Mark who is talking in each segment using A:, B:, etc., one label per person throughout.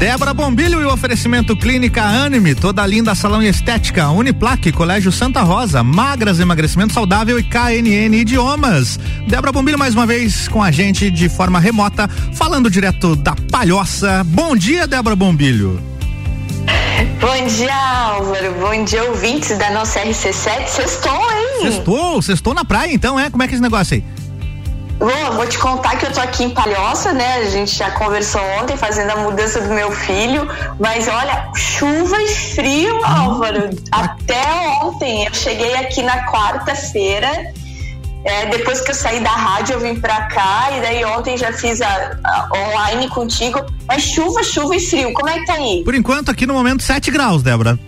A: Débora Bombilho e o oferecimento Clínica Anime, toda linda salão e estética, Uniplaque, Colégio Santa Rosa, Magras Emagrecimento Saudável e KNN Idiomas. Débora Bombilho mais uma vez com a gente de forma remota, falando direto da Palhoça. Bom dia, Débora Bombilho.
B: Bom dia, Álvaro. Bom dia, ouvintes da nossa RC7. Sextou, hein?
A: Sextou, sextou na praia então, é? Como é que é esse negócio aí?
B: Bom, vou te contar que eu tô aqui em Palhoça, né? A gente já conversou ontem fazendo a mudança do meu filho, mas olha, chuva e frio, Álvaro. Até ontem, eu cheguei aqui na quarta-feira, é, depois que eu saí da rádio eu vim pra cá e daí ontem já fiz a, a online contigo, mas chuva, chuva e frio, como é que tá aí?
A: Por enquanto aqui no momento 7 graus, Débora.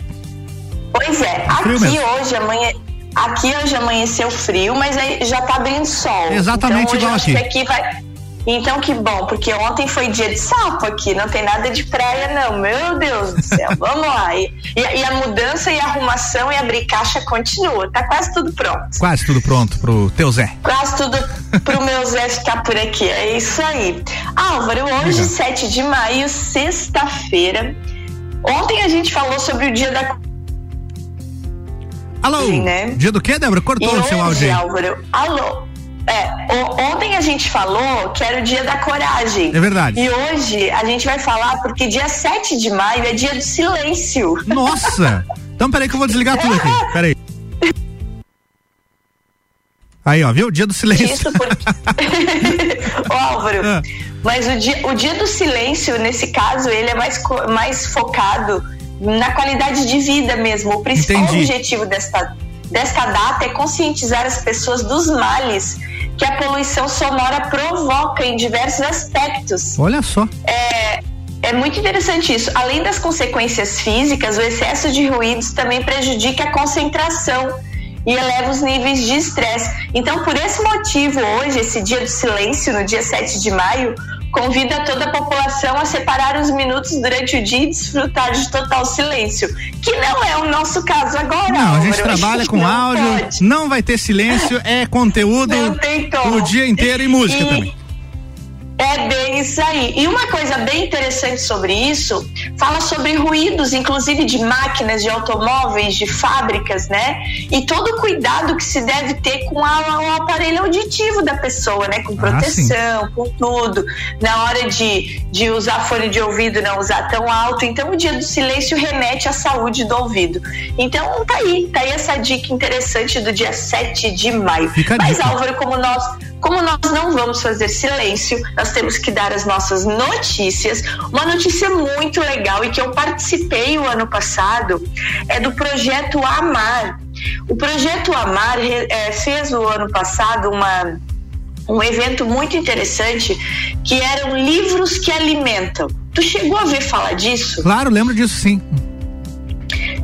B: Pois é, aqui hoje, amanhã Aqui hoje amanheceu frio, mas aí já tá abrindo sol.
A: Exatamente
B: então,
A: igual aqui.
B: aqui vai... Então que bom, porque ontem foi dia de sapo aqui, não tem nada de praia não, meu Deus do céu, vamos lá. E, e, a mudança e a arrumação e abrir caixa continua, tá quase tudo pronto.
A: Quase tudo pronto pro teu Zé.
B: Quase tudo pro meu Zé ficar por aqui, é isso aí. Álvaro, hoje, uhum. 7 de maio, sexta-feira, ontem a gente falou sobre o dia da
A: Alô? Sim, né? Dia do quê, Débora? Cortou o seu áudio aí.
B: Álvaro, alô? É, ontem a gente falou que era o dia da coragem.
A: É verdade.
B: E hoje a gente vai falar porque dia 7 de maio é dia do silêncio.
A: Nossa! Então peraí que eu vou desligar tudo aqui. Peraí. Aí, ó, viu? Dia do silêncio. Isso porque...
B: Ô, Álvaro, ah. mas o dia, o dia do silêncio, nesse caso, ele é mais, mais focado na qualidade de vida mesmo. O principal Entendi. objetivo desta, desta data é conscientizar as pessoas dos males que a poluição sonora provoca em diversos aspectos.
A: Olha só.
B: É, é muito interessante isso. Além das consequências físicas, o excesso de ruídos também prejudica a concentração e eleva os níveis de estresse. Então, por esse motivo, hoje, esse dia do silêncio, no dia 7 de maio, convida toda a população a separar os minutos durante o dia e desfrutar de total silêncio, que não é o nosso caso agora.
A: Não, a gente trabalha com áudio, pode. não vai ter silêncio, é conteúdo o dia inteiro e música e, também.
B: É bem isso aí. E uma coisa bem interessante sobre isso, fala sobre ruídos, inclusive de máquinas, de automóveis, de fábricas, né? E todo o cuidado que se deve ter com a, o aparelho auditivo da pessoa, né? Com ah, proteção, ah, com tudo. Na hora de, de usar fone de ouvido, não usar tão alto. Então, o dia do silêncio remete à saúde do ouvido. Então, tá aí, tá aí essa dica interessante do dia 7 de maio. Mas, Álvaro, como nós, como nós não vamos fazer silêncio, nós temos que dar as nossas notícias. Uma notícia muito legal e que eu participei o ano passado é do projeto Amar. O projeto Amar é, fez o ano passado uma um evento muito interessante que eram livros que alimentam. Tu chegou a ver falar disso?
A: Claro, lembro disso sim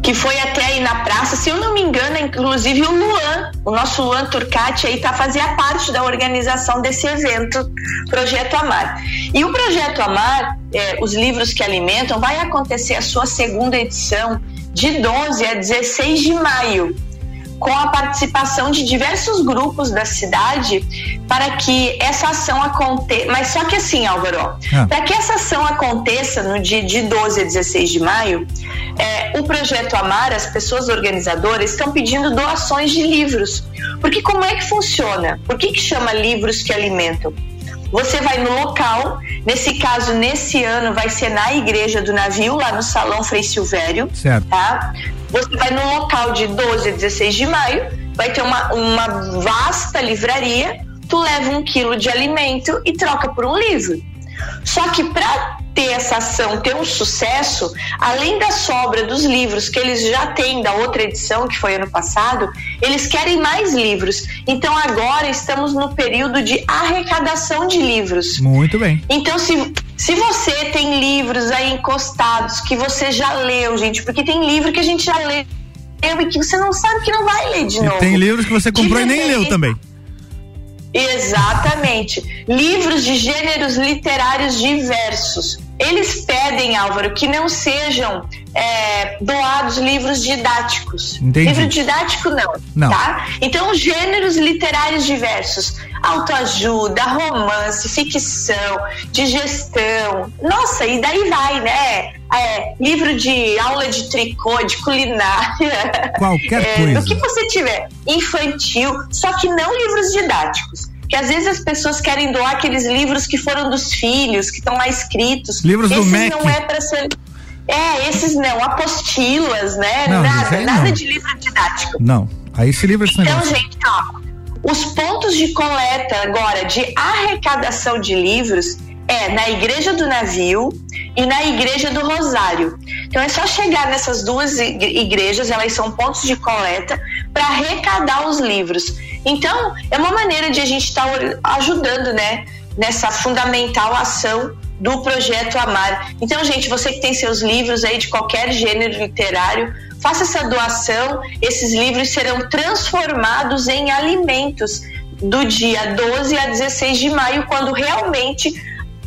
B: que foi até aí na praça. Se eu não me engano, inclusive o Luan, o nosso Luan Turcati aí tá fazia parte da organização desse evento, Projeto Amar. E o Projeto Amar, é, os livros que alimentam, vai acontecer a sua segunda edição de 12 a 16 de maio com a participação de diversos grupos da cidade para que essa ação aconteça. Mas só que assim, Álvaro, ah. para que essa ação aconteça no dia de 12 a 16 de maio, é, o projeto Amar, as pessoas organizadoras, estão pedindo doações de livros. Porque como é que funciona? Por que, que chama livros que alimentam? Você vai no local, nesse caso, nesse ano, vai ser na igreja do navio, lá no Salão Frei Silvério.
A: Certo.
B: Tá? Você vai no local de 12 a 16 de maio, vai ter uma, uma vasta livraria, tu leva um quilo de alimento e troca por um livro. Só que para ter essa ação ter um sucesso, além da sobra dos livros que eles já têm da outra edição, que foi ano passado, eles querem mais livros. Então agora estamos no período de arrecadação de livros.
A: Muito bem.
B: Então, se, se você tem livros aí encostados que você já leu, gente, porque tem livro que a gente já leu e que você não sabe que não vai ler de
A: e
B: novo.
A: Tem livros que você comprou e nem leu também.
B: Exatamente. Livros de gêneros literários diversos. Eles pedem, Álvaro, que não sejam é, doados livros didáticos.
A: Entendi.
B: Livro didático não,
A: não,
B: tá? Então, gêneros literários diversos. autoajuda, romance, ficção, de gestão. Nossa, e daí vai, né? É, livro de aula de tricô, de culinária.
A: Qualquer é, coisa.
B: O que você tiver. Infantil, só que não livros didáticos que às vezes as pessoas querem doar aqueles livros que foram dos filhos, que estão lá escritos.
A: Livros Esses do MEC.
B: não é para ser é, esses não, apostilas, né? Não, nada, nada não. de livro didático.
A: Não. Aí esse livro é
B: Então, negócio. gente, ó, os pontos de coleta agora de arrecadação de livros é na Igreja do Navio e na Igreja do Rosário. Então é só chegar nessas duas igrejas, elas são pontos de coleta para arrecadar os livros. Então é uma maneira de a gente estar tá ajudando, né, nessa fundamental ação do projeto Amar. Então, gente, você que tem seus livros aí de qualquer gênero literário, faça essa doação. Esses livros serão transformados em alimentos do dia 12 a 16 de maio, quando realmente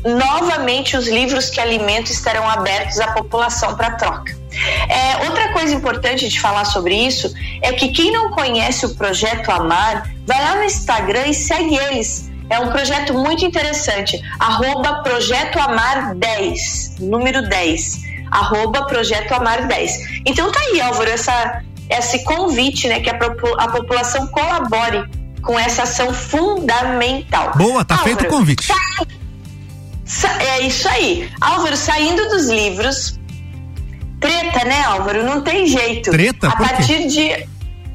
B: novamente os livros que alimentam estarão abertos à população para troca. É, outra coisa importante de falar sobre isso é que quem não conhece o projeto Amar, vai lá no Instagram e segue eles. É um projeto muito interessante. Arroba Projeto Amar 10, número 10. Arroba Projeto Amar 10. Então tá aí, Álvaro, essa, esse convite, né, que a, a população colabore com essa ação fundamental.
A: Boa, tá Álvaro, feito o convite. Tá
B: é isso aí. Álvaro, saindo dos livros, treta, né, Álvaro? Não tem jeito.
A: Treta?
B: A partir de.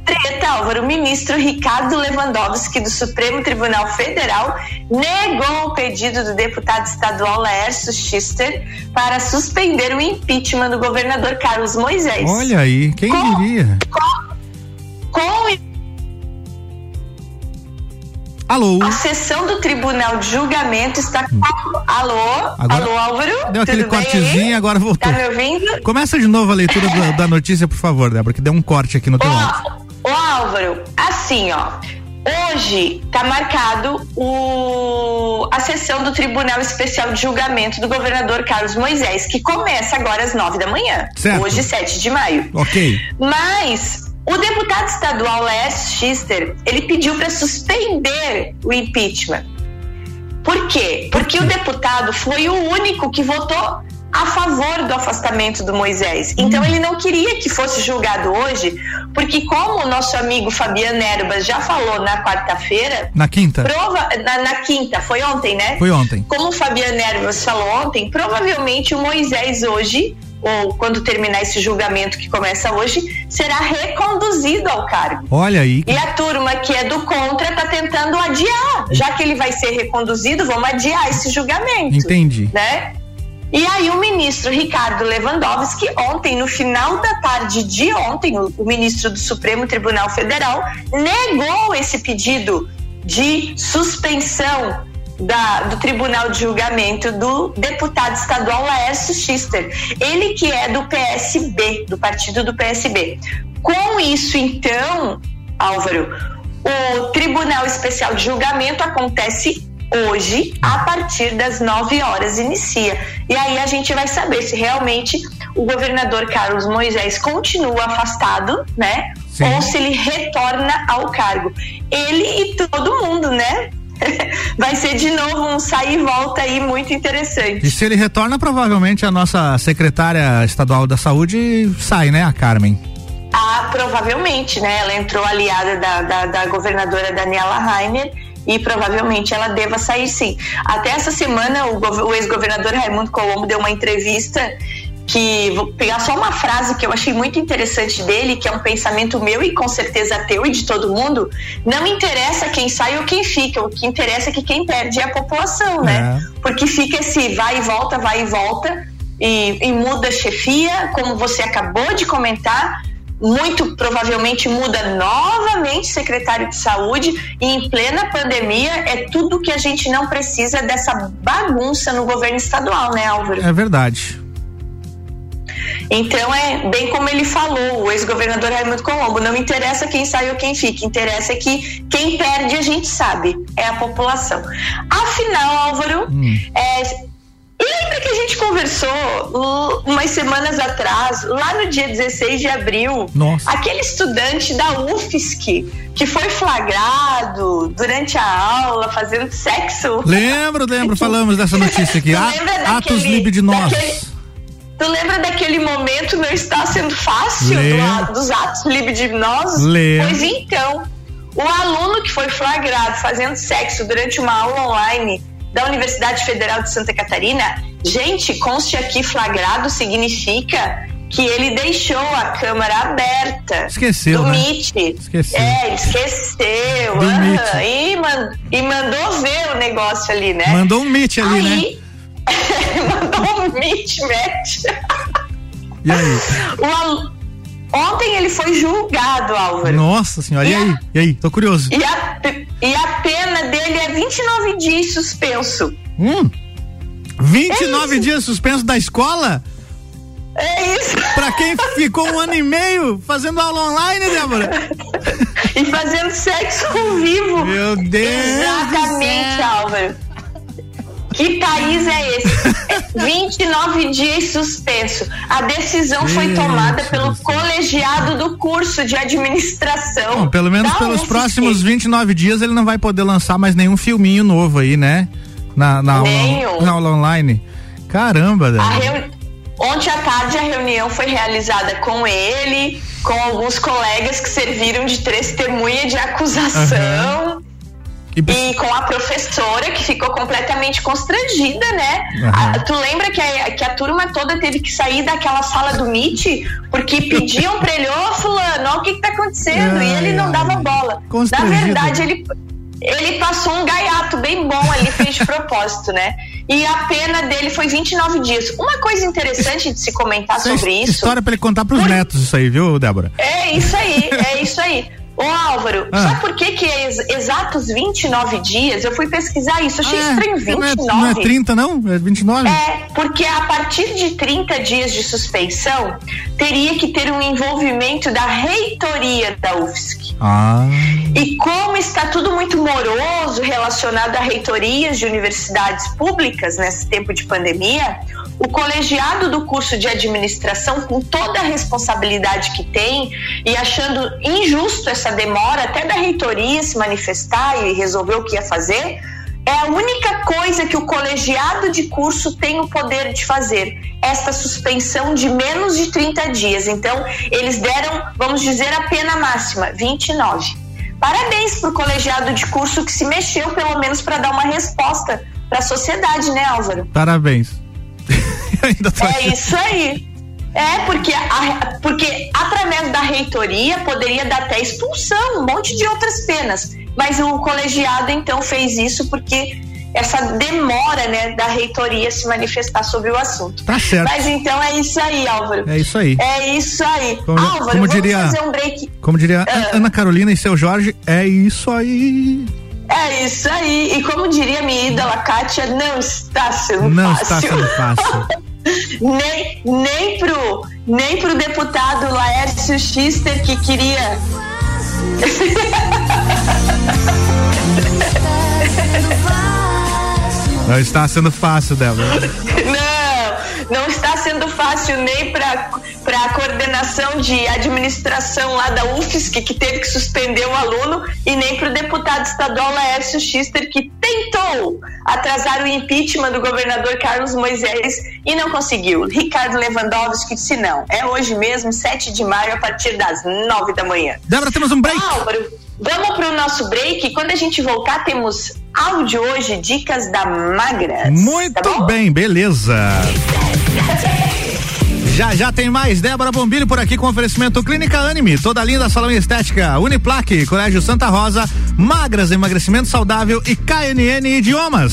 B: Treta, Álvaro, o ministro Ricardo Lewandowski do Supremo Tribunal Federal negou o pedido do deputado estadual Laércio Schister para suspender o impeachment do governador Carlos Moisés.
A: Olha aí, quem com, diria?
B: Com, com
A: Alô?
B: A sessão do Tribunal de Julgamento está. Hum. Alô?
A: Agora,
B: Alô, Álvaro?
A: Deu aquele cortezinho agora voltou.
B: Tá me ouvindo?
A: Começa de novo a leitura da, da, notícia, por favor, Débora, que deu um corte aqui no teu áudio.
B: Ô, Álvaro, assim, ó. Hoje está marcado o, a sessão do Tribunal Especial de Julgamento do governador Carlos Moisés, que começa agora às nove da manhã.
A: Certo.
B: Hoje, 7 de maio.
A: Ok.
B: Mas o deputado estadual Les Schister, ele pediu para suspender o impeachment. Por quê? Porque o deputado foi o único que votou a favor do afastamento do Moisés. Então ele não queria que fosse julgado hoje, porque como o nosso amigo Fabiano Erbas já falou na quarta-feira,
A: na quinta,
B: prova, na, na, quinta, foi ontem, né?
A: Foi ontem.
B: Como o Fabiano Erbas falou ontem, provavelmente o Moisés hoje ou quando terminar esse julgamento que começa hoje, será reconduzido ao cargo.
A: Olha aí.
B: E a turma que é do contra está tentando adiar. Já que ele vai ser reconduzido, vamos adiar esse julgamento.
A: Entendi.
B: Né? E aí o ministro Ricardo Lewandowski, ontem, no final da tarde de ontem, o, o ministro do Supremo Tribunal Federal negou esse pedido de suspensão da, do Tribunal de Julgamento do deputado estadual Laércio Schister, ele que é do PSB, do partido do PSB. Com isso, então, Álvaro, o Tribunal Especial de Julgamento acontece hoje, a partir das 9 horas inicia. E aí a gente vai saber se realmente o governador Carlos Moisés continua afastado, né? Sim. Ou se ele retorna ao cargo. Ele e todo mundo, né? vai ser de novo um sair e volta aí muito interessante.
A: E se ele retorna, provavelmente a nossa secretária estadual da saúde sai, né, a Carmen?
B: Ah, provavelmente, né? Ela entrou aliada da, da, da governadora Daniela Rainer e provavelmente ela deva sair sim. Até essa semana o, o ex-governador Raimundo Colombo deu uma entrevista que vou pegar só uma frase que eu achei muito interessante dele, que é um pensamento meu e com certeza teu e de todo mundo. Não interessa quem sai ou quem fica, o que interessa é que quem perde é a população, né? É. Porque fica esse vai e volta, vai e volta, e, e muda a chefia, como você acabou de comentar, muito provavelmente muda novamente secretário de saúde e em plena pandemia é tudo que a gente não precisa dessa bagunça no governo estadual, né, Álvaro?
A: É verdade.
B: Então é bem como ele falou, o ex-governador Raimundo Colombo, não interessa quem sai ou quem fica, interessa que quem perde a gente sabe, é a população. Afinal, Álvaro, hum. é, lembra que a gente conversou umas semanas atrás, lá no dia 16 de abril,
A: Nossa.
B: aquele estudante da UFSC que foi flagrado durante a aula fazendo sexo.
A: Lembro, lembro, falamos dessa notícia aqui. Atos libidinosos. Daquele,
B: tu lembra daquele momento não está sendo fácil do, dos atos libidinosos?
A: Lembro.
B: Pois então, o aluno que foi flagrado fazendo sexo durante uma aula online da Universidade Federal de Santa Catarina, gente, conste aqui flagrado significa que ele deixou a câmara aberta.
A: Esqueceu,
B: do
A: né?
B: Meet.
A: Esqueceu.
B: É, esqueceu.
A: Do.
B: E, man, e mandou ver o negócio ali, né?
A: Mandou um Meet ali,
B: aí,
A: né?
B: Mandou um Meet match.
A: E aí?
B: O, Ontem ele foi julgado, Álvaro.
A: Nossa senhora, e, e aí? A, e aí? Tô curioso.
B: E a, e a pena dele é 29 dias suspenso.
A: Hum? 29 é dias suspenso da escola?
B: É isso.
A: Pra quem ficou um ano e meio fazendo aula online, Débora?
B: e fazendo sexo ao vivo.
A: Meu Deus!
B: Exatamente, Álvaro. Que país é esse? 29 dias suspenso. A decisão foi tomada pelo colegiado do curso de administração.
A: Bom, pelo menos pelos UFSC. próximos 29 dias ele não vai poder lançar mais nenhum filminho novo aí, né? Na, na, aula, na aula, online. Caramba,
B: Reu... Ontem à tarde a reunião foi realizada com ele, com alguns colegas que serviram de testemunha de acusação. Uhum. E, com a professora que ficou completamente constrangida, né? Uhum. A, tu lembra que a, que a turma toda teve que sair daquela sala do Meet porque pediam pra ele, ô fulano, ó, o que que tá acontecendo? Ai, e ele não dava bola. Na verdade, ele, ele passou um gaiato bem bom ali, fez de propósito, né? E a pena dele foi 29 dias. Uma coisa interessante de se comentar
A: isso
B: sobre
A: é
B: isso.
A: História para ele contar pros por... netos, isso aí, viu, Débora?
B: É isso aí, é isso aí. Ô Álvaro, ah. sabe por que, que é ex exatos 29 dias? Eu fui pesquisar isso, achei ah, estranho 29.
A: Não é, não é 30 não? É 29?
B: É, porque a partir de 30 dias de suspeição, teria que ter um envolvimento da reitoria da UFSC.
A: Ah.
B: E como está tudo muito moroso relacionado a reitorias de universidades públicas nesse tempo de pandemia, o colegiado do curso de administração, com toda a responsabilidade que tem e achando injusto essa demora até da reitoria se manifestar e resolver o que ia fazer, é a única coisa que o colegiado de curso tem o poder de fazer, esta suspensão de menos de 30 dias. Então, eles deram, vamos dizer, a pena máxima, 29. Parabéns para o colegiado de curso que se mexeu, pelo menos, para dar uma resposta para a sociedade, né, Álvaro?
A: Parabéns.
B: é isso aí. É, porque, a, porque através da reitoria poderia dar até expulsão, um monte de outras penas. Mas o colegiado então fez isso porque essa demora né, da reitoria se manifestar sobre o assunto.
A: Tá certo.
B: Mas então é isso aí, Álvaro.
A: É isso aí.
B: É isso aí.
A: Como,
B: Álvaro,
A: como diria,
B: fazer um break.
A: Como diria uh, Ana Carolina e seu Jorge, é isso aí.
B: É isso aí. E como diria minha ídola Kátia, não está sendo
A: não
B: fácil.
A: Não está sendo fácil.
B: nem, nem, pro, nem pro deputado Laércio Schister que queria.
A: Não está sendo fácil, Débora.
B: Não, não está fácil nem para a coordenação de administração lá da UFSC, que teve que suspender o aluno, e nem para o deputado estadual Laércio Schister, que tentou atrasar o impeachment do governador Carlos Moisés e não conseguiu. Ricardo Lewandowski disse não. É hoje mesmo, 7 de maio, a partir das 9 da manhã.
A: Débora, temos um break.
B: Álvaro, vamos para o nosso break. Quando a gente voltar, temos áudio hoje, dicas da Magras.
A: Muito
B: tá
A: bem, beleza. Já já tem mais Débora Bombilho por aqui com oferecimento Clínica Anime, toda linda salão estética, Uniplaque, Colégio Santa Rosa, Magras Emagrecimento Saudável e KNN Idiomas.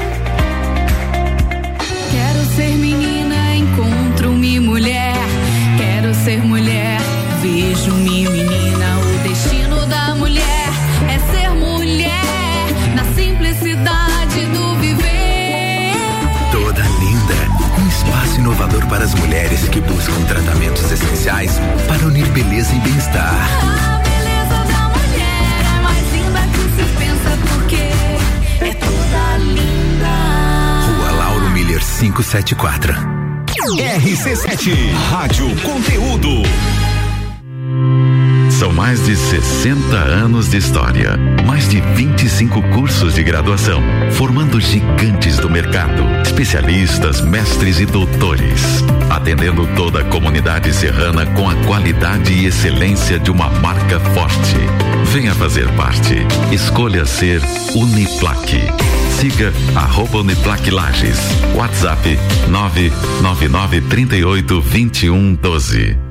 C: Que buscam tratamentos essenciais para unir beleza e bem-estar.
D: A beleza da mulher é mais linda que se pensa porque é toda linda.
C: Rua Lauro Miller 574.
E: RC7 Rádio Conteúdo.
F: São mais de 60 anos de história, mais de 25 cursos de graduação, formando gigantes do mercado, especialistas, mestres e doutores, atendendo toda a comunidade serrana com a qualidade e excelência de uma marca forte. Venha fazer parte. Escolha ser Uniplaque. Siga arroba Uniplaque Lages. WhatsApp 999 38 21 12.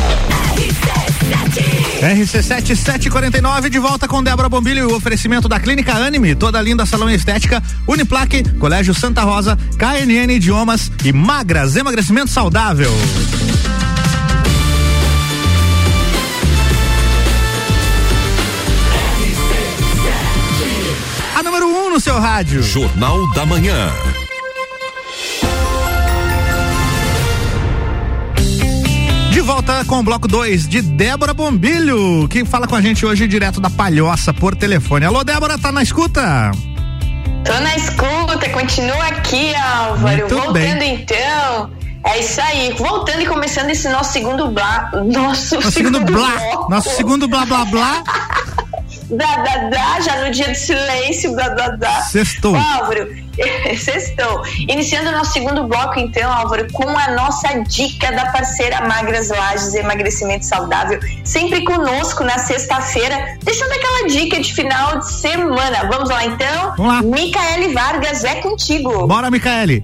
A: RC7 749 de volta com Débora Bombilho e o oferecimento da Clínica Anime, toda linda salão estética, Uniplaque, Colégio Santa Rosa, KNN Idiomas e Magras, emagrecimento saudável. A número 1 um no seu rádio.
E: Jornal da Manhã.
A: De volta com o bloco 2 de Débora Bombilho, que fala com a gente hoje direto da Palhoça por telefone. Alô, Débora, tá na escuta?
B: Tô na escuta, continua aqui, Álvaro.
A: Muito
B: Voltando
A: bem.
B: então. É isso aí. Voltando e começando esse nosso segundo blá. Nosso,
A: Nosso segundo blá,
B: bloco.
A: nosso segundo blá blá blá.
B: Blá, blá, blá, já no dia do silêncio, blá, blá, blá.
A: Sextou.
B: Álvaro, sextou. Iniciando o nosso segundo bloco, então, Álvaro, com a nossa dica da parceira Magras Lages Emagrecimento Saudável, sempre conosco na sexta-feira, deixando aquela dica de final de semana. Vamos lá, então?
A: Vamos lá.
B: Micaele Vargas, é contigo.
A: Bora, Micaele.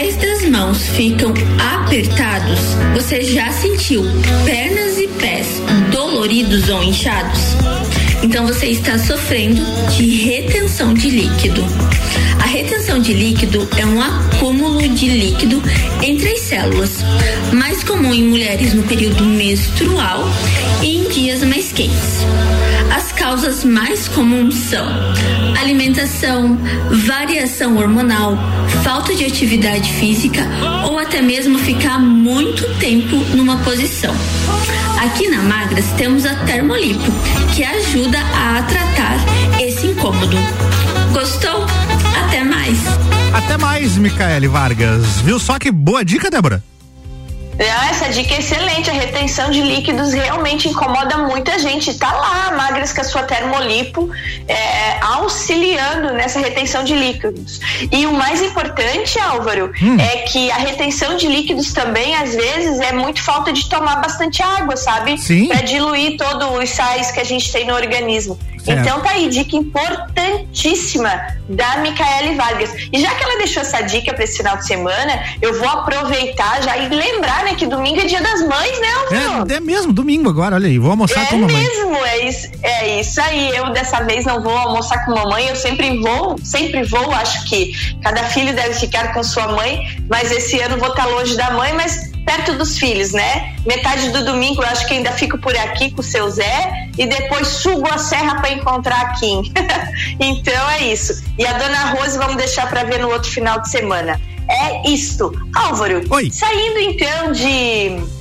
G: Anéis das mãos ficam apertados. Você já sentiu pernas e pés doloridos ou inchados? Então você está sofrendo de retenção de líquido. A retenção de líquido é um acúmulo de líquido entre as células, mais comum em mulheres no período menstrual e em dias mais quentes. As causas mais comuns são alimentação, variação hormonal, falta de atividade física ou até mesmo ficar muito tempo numa posição. Aqui na Magras temos a Termolipo, que ajuda a tratar esse incômodo. Gostou? Até mais!
A: Até mais, Micaele Vargas. Viu só que boa dica, Débora?
B: Ah, essa dica é excelente. A retenção de líquidos realmente incomoda muita gente. Tá lá, magras com a sua termolipo, é, auxiliando nessa retenção de líquidos. E o mais importante, Álvaro,
A: Hum.
B: é que a retenção de líquidos também, às vezes, é muito falta de tomar bastante água, sabe?
A: Sim.
B: Pra diluir todos os sais que a gente tem no organismo.
A: Certo.
B: Então tá aí, dica importantíssima da Micaele Vargas. E já que ela deixou essa dica para esse final de semana, eu vou aproveitar já e lembrar, né, que domingo é dia das mães, né, Álvaro?
A: É, é mesmo, domingo agora, olha aí. Vou almoçar
B: É
A: com a mamãe.
B: mesmo, é isso, é isso aí. Eu dessa vez não vou almoçar com mamãe, eu sempre vou, sempre vou. Acho que cada filho deve ficar com sua mãe, mas esse ano vou estar longe da mãe, mas perto dos filhos, né? Metade do domingo eu acho que ainda fico por aqui com o seu Zé e depois subo a serra para encontrar a Kim. então é isso. E a dona Rose vamos deixar para ver no outro final de semana. É isto. Álvaro,
A: Oi.
B: saindo então de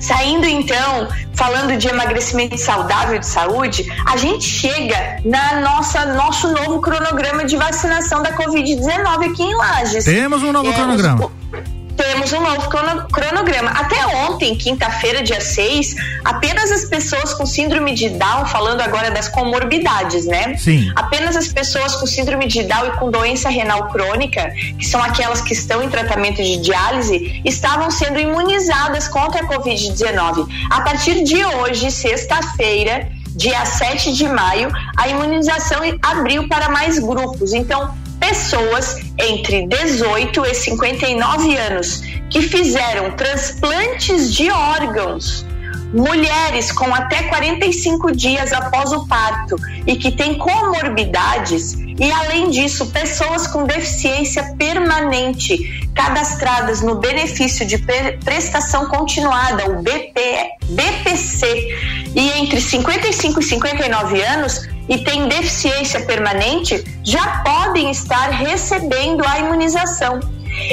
B: Saindo então, falando de emagrecimento saudável de saúde, a gente chega na nossa nosso novo cronograma de vacinação da Covid-19 aqui em Lages.
A: Temos um novo
B: É,
A: cronograma.
B: o- Temos um novo crono- cronograma. Até ontem, quinta-feira, dia 6, apenas as pessoas com síndrome de Down, falando agora das comorbidades, né?
A: Sim.
B: Apenas as pessoas com síndrome de Down e com doença renal crônica, que são aquelas que estão em tratamento de diálise, estavam sendo imunizadas contra a Covid-19. A partir de hoje, sexta-feira, dia 7 de maio, a imunização abriu para mais grupos. Então, pessoas entre 18 e 59 anos que fizeram transplantes de órgãos. Mulheres com até 45 dias após o parto e que têm comorbidades e além disso pessoas com deficiência permanente cadastradas no benefício de pre- prestação continuada o BP, BPC e entre 55 e 59 anos e têm deficiência permanente já podem estar recebendo a imunização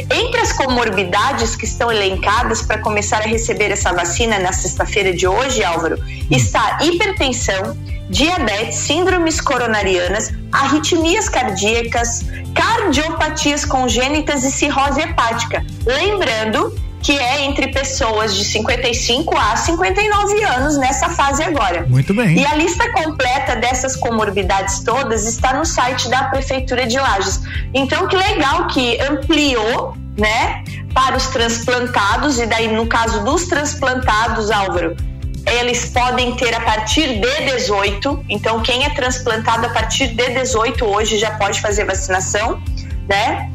B: entre as comorbidades que estão elencadas para começar a receber essa vacina na sexta-feira de hoje, Álvaro, está hipertensão, diabetes, síndromes coronarianas, arritmias cardíacas, cardiopatias congênitas e cirrose hepática. Lembrando que é entre pessoas de 55 a 59 anos nessa fase agora.
A: Muito bem.
B: E a lista completa dessas comorbidades todas está no site da Prefeitura de Lages. Então, que legal que ampliou, né, para os transplantados, e daí, no caso dos transplantados, Álvaro, eles podem ter a partir de 18. Então, quem é transplantado a partir de 18 hoje já pode fazer vacinação, né?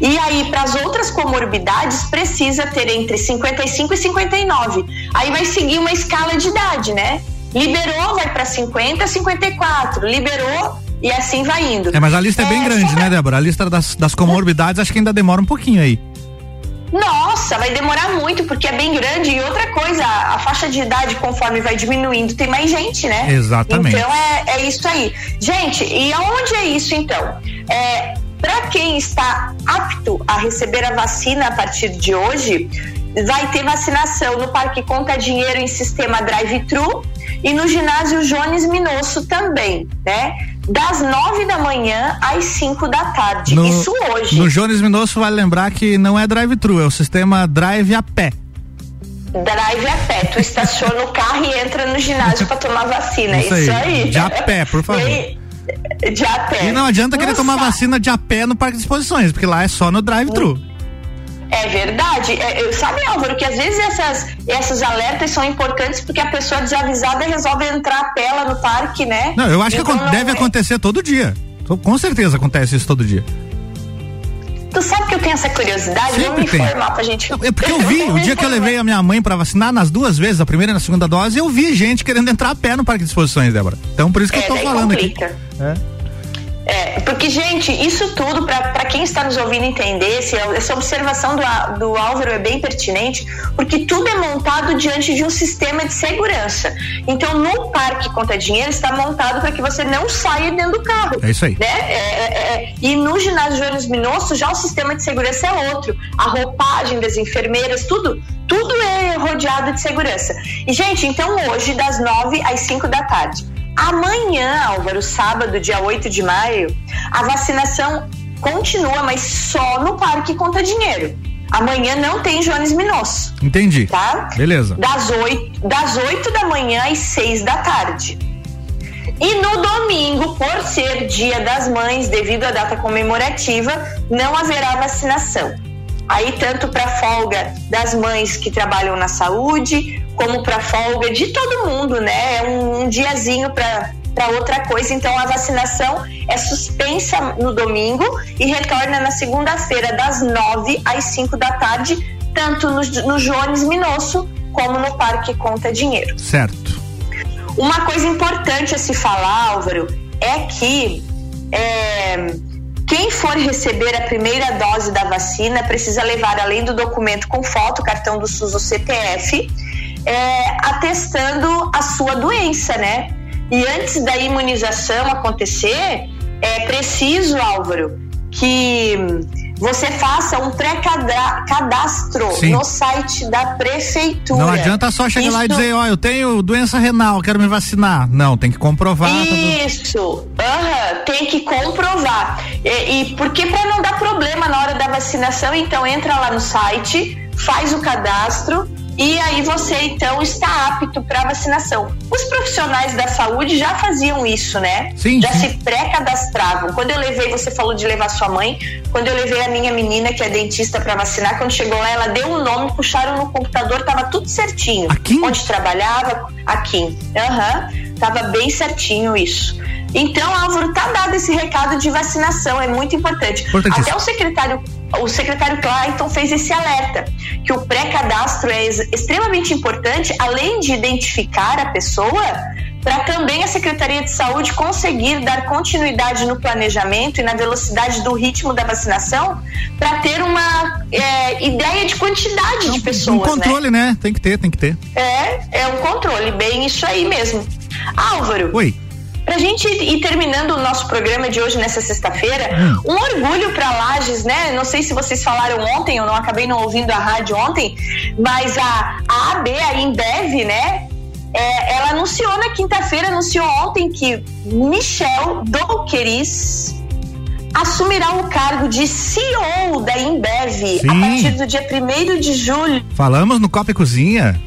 B: E aí, para as outras comorbidades, precisa ter entre 55 e 59. Aí vai seguir uma escala de idade, né? Liberou, vai para 50, 54. Liberou e assim vai indo.
A: É, mas a lista é bem grande,
B: sobre-
A: né, Débora? A lista das, das comorbidades acho que ainda demora um pouquinho aí.
B: Nossa, vai demorar muito porque é bem grande. E outra coisa, a faixa de idade, conforme vai diminuindo, tem mais gente, né?
A: Exatamente.
B: Então é, é isso aí. Gente, e aonde é isso então? É, Para quem está apto a receber a vacina a partir de hoje, vai ter vacinação no Parque Conta Dinheiro em sistema drive-thru e no ginásio Jones Minosso também, né? Das nove da manhã às cinco da tarde.
A: No,
B: isso hoje.
A: No Jones Minosso vale lembrar que não é drive-thru, é o sistema drive a pé.
B: Drive a pé, tu estaciona o carro e entra no ginásio para tomar vacina.
A: Isso
B: Isso,
A: aí,
B: aí.
A: de a pé, por favor.
B: E de a pé.
A: E não adianta querer
B: No
A: tomar vacina de a pé no parque de exposições, porque lá é só no drive-thru.
B: É verdade. É, eu- sabe, Álvaro, que às vezes essas, essas alertas são importantes porque a pessoa desavisada resolve entrar a pé lá no parque, né?
A: Não, eu acho que
B: Então não
A: deve
B: é-
A: acontecer todo dia. Com certeza acontece isso todo dia.
B: Tu sabe que eu tenho essa curiosidade? Vamos
A: Sempre
B: me
A: tem.
B: informar pra gente.
A: É porque eu vi, o dia que eu levei a minha mãe pra vacinar, nas duas vezes, a primeira e na segunda dose, eu vi gente querendo entrar a pé no parque de exposições, Débora. Então por isso que
B: É,
A: eu tô falando
B: complica.
A: aqui. É.
B: É, porque, gente, isso tudo, para quem está nos ouvindo entender, esse- essa observação do, do Álvaro é bem pertinente, porque tudo é montado diante de um sistema de segurança. Então, no Parque Conta Dinheiro está montado para que você não saia dentro do carro.
A: É isso aí.
B: Né? É, é, é. E no ginásio Jones Minosso, já o sistema de segurança é outro. A roupagem das enfermeiras, tudo, tudo é rodeado de segurança. E, gente, então hoje, das nove às cinco da tarde. Amanhã, Álvaro, sábado, dia 8 de maio, a vacinação continua, mas só no Parque Conta Dinheiro. Amanhã não tem Jones Minosso,
A: Entendi.
B: tá?
A: Beleza.
B: Das 8, das 8 da manhã às 6 da tarde. E no domingo, por ser Dia das Mães, devido à data comemorativa, não haverá vacinação. Aí, tanto para folga das mães que trabalham na saúde, como para folga de todo mundo, né? É um, um diazinho para para outra coisa. Então, a vacinação é suspensa no domingo e retorna na segunda-feira, das 9 às 5 da tarde, tanto no, no Jones Minosso como no Parque Conta Dinheiro.
A: Certo.
B: Uma coisa importante a se falar, Álvaro, é que é, quem for receber a primeira dose da vacina precisa levar, além do documento com foto, cartão do SUS ou CPF, é, atestando a sua doença, né? E antes da imunização acontecer, é preciso, Álvaro, que você faça um pré-cadastro no site da prefeitura.
A: Não adianta só chegar lá e
B: Isso-
A: dizer, ó, eu tenho doença renal, quero me vacinar. Não, tem que comprovar. tá
B: Isso, aham, tem que comprovar. E, e porque para não dar problema na hora da vacinação, então entra lá no site, faz o cadastro e aí você então está apto para vacinação. Os profissionais da saúde já faziam isso, né?
A: Sim,
B: já se pré-cadastravam. Quando eu levei, você falou de levar sua mãe, quando eu levei a minha menina que é dentista para vacinar, quando chegou lá, ela deu um nome, puxaram no computador, tava tudo certinho. Onde trabalhava, aqui. Aham. Tava bem certinho isso. Então, Álvaro, tá dado esse recado de vacinação, é muito importante. Até o secretário, o secretário Clayton fez esse alerta, que o pré-cadastro é ex- extremamente importante, além de identificar a pessoa, para também a Secretaria de Saúde conseguir dar continuidade no planejamento e na velocidade do ritmo da vacinação, para ter uma é, ideia de quantidade de pessoas.
A: Um
B: né?
A: controle, né? Tem que ter, tem que ter.
B: É, é um controle, bem isso aí mesmo. Álvaro.
A: Oi.
B: Pra gente ir terminando o nosso programa de hoje, nessa sexta-feira, um orgulho pra Lages, né? Não sei se vocês falaram ontem, eu não acabei não ouvindo a rádio ontem, mas a, a AB, a Embev, né? é, ela anunciou na quinta-feira, anunciou ontem que Michel Douqueris assumirá o cargo de CEO da Embev a
A: Sim.
B: partir do dia 1 de julho.
A: Falamos no Copa e Cozinha.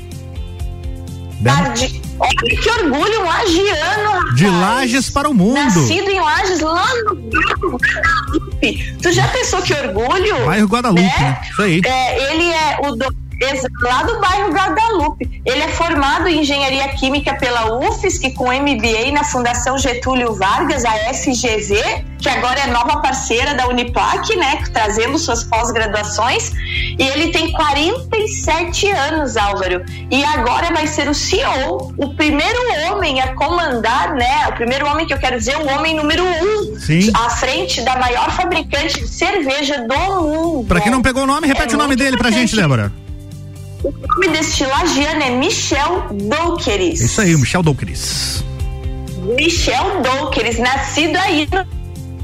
B: Tarde. Olha que orgulho, um lagiano, rapaz.
A: De Lages para o mundo.
B: Nascido em Lages, lá no bairro Guadalupe. Tu já pensou que orgulho?
A: Bairro Guadalupe, né? Isso aí.
B: É, ele é o lá do bairro Guadalupe. Ele é formado em engenharia química pela UFSC com MBA na Fundação Getúlio Vargas, a FGV, que agora é nova parceira da Uniplac, né? Trazendo suas pós-graduações. E ele tem 47 anos, Álvaro. E agora vai ser o CEO, o primeiro homem a comandar, né? O primeiro homem que eu quero dizer, o homem número um
A: Sim.
B: à frente da maior fabricante de cerveja do mundo.
A: Pra quem não pegou o nome, repete
B: É
A: o nome dele pra gente. Débora.
B: O nome deste lagiano é Michel Douqueris.
A: Isso aí, Michel Doucris.
B: Michel Douqueris, nascido aí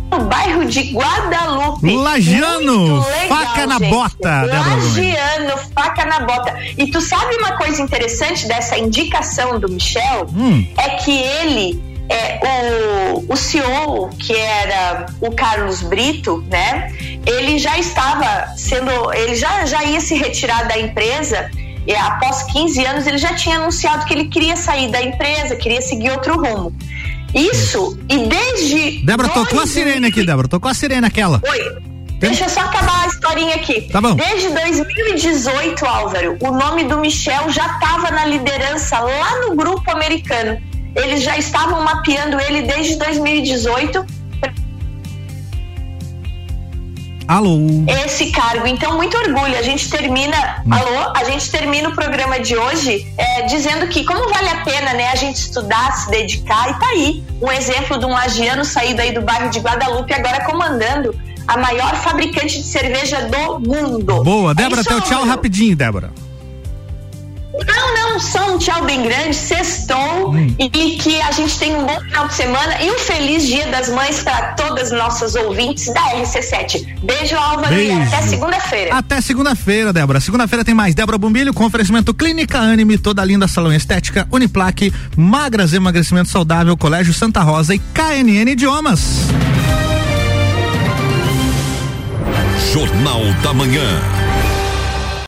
B: no, bairro de Guadalupe.
A: Lagiano,
B: legal,
A: faca na
B: gente.
A: bota.
B: Lagiano, faca na bota. E tu sabe uma coisa interessante dessa indicação do Michel?
A: Hum.
B: É que ele é, o, o CEO, que era o Carlos Brito, né? Ele já estava sendo, ele já, já ia se retirar da empresa. E após 15 anos, ele já tinha anunciado que ele queria sair da empresa, queria seguir outro rumo. Isso, e desde.
A: Débora, tocou a
B: 2000
A: sirene aqui, Débora. Tocou a sirene aquela.
B: Oi. Deixa eu só acabar a historinha aqui.
A: Tá bom.
B: Desde 2018, Álvaro, o nome do Michel já estava na liderança lá no grupo americano. Eles já estavam mapeando ele desde 2018
A: Alô.
B: esse cargo. Então, muito orgulho. A gente termina, alô, a gente termina o programa de hoje é, dizendo que como vale a pena, né, a gente estudar, se dedicar e tá aí um exemplo de um lagiano saído aí do bairro de Guadalupe agora comandando a maior fabricante de cerveja do mundo.
A: Boa,
B: É
A: Débora, teu tchau rapidinho, Débora.
B: Não, não, só um tchau bem grande, sextou
A: Hum.
B: e que a gente tenha um bom final de semana e um feliz dia das mães para todas nossas ouvintes da RC7. Beijo, Álvaro, e
A: Beijo.
B: até segunda-feira.
A: Até segunda-feira, Débora. Segunda-feira tem mais. Débora Bombilho com oferecimento Clínica Anime, toda linda salão estética, Uniplaque, Magras Emagrecimento Saudável, Colégio Santa Rosa e KNN Idiomas.
E: Jornal da Manhã.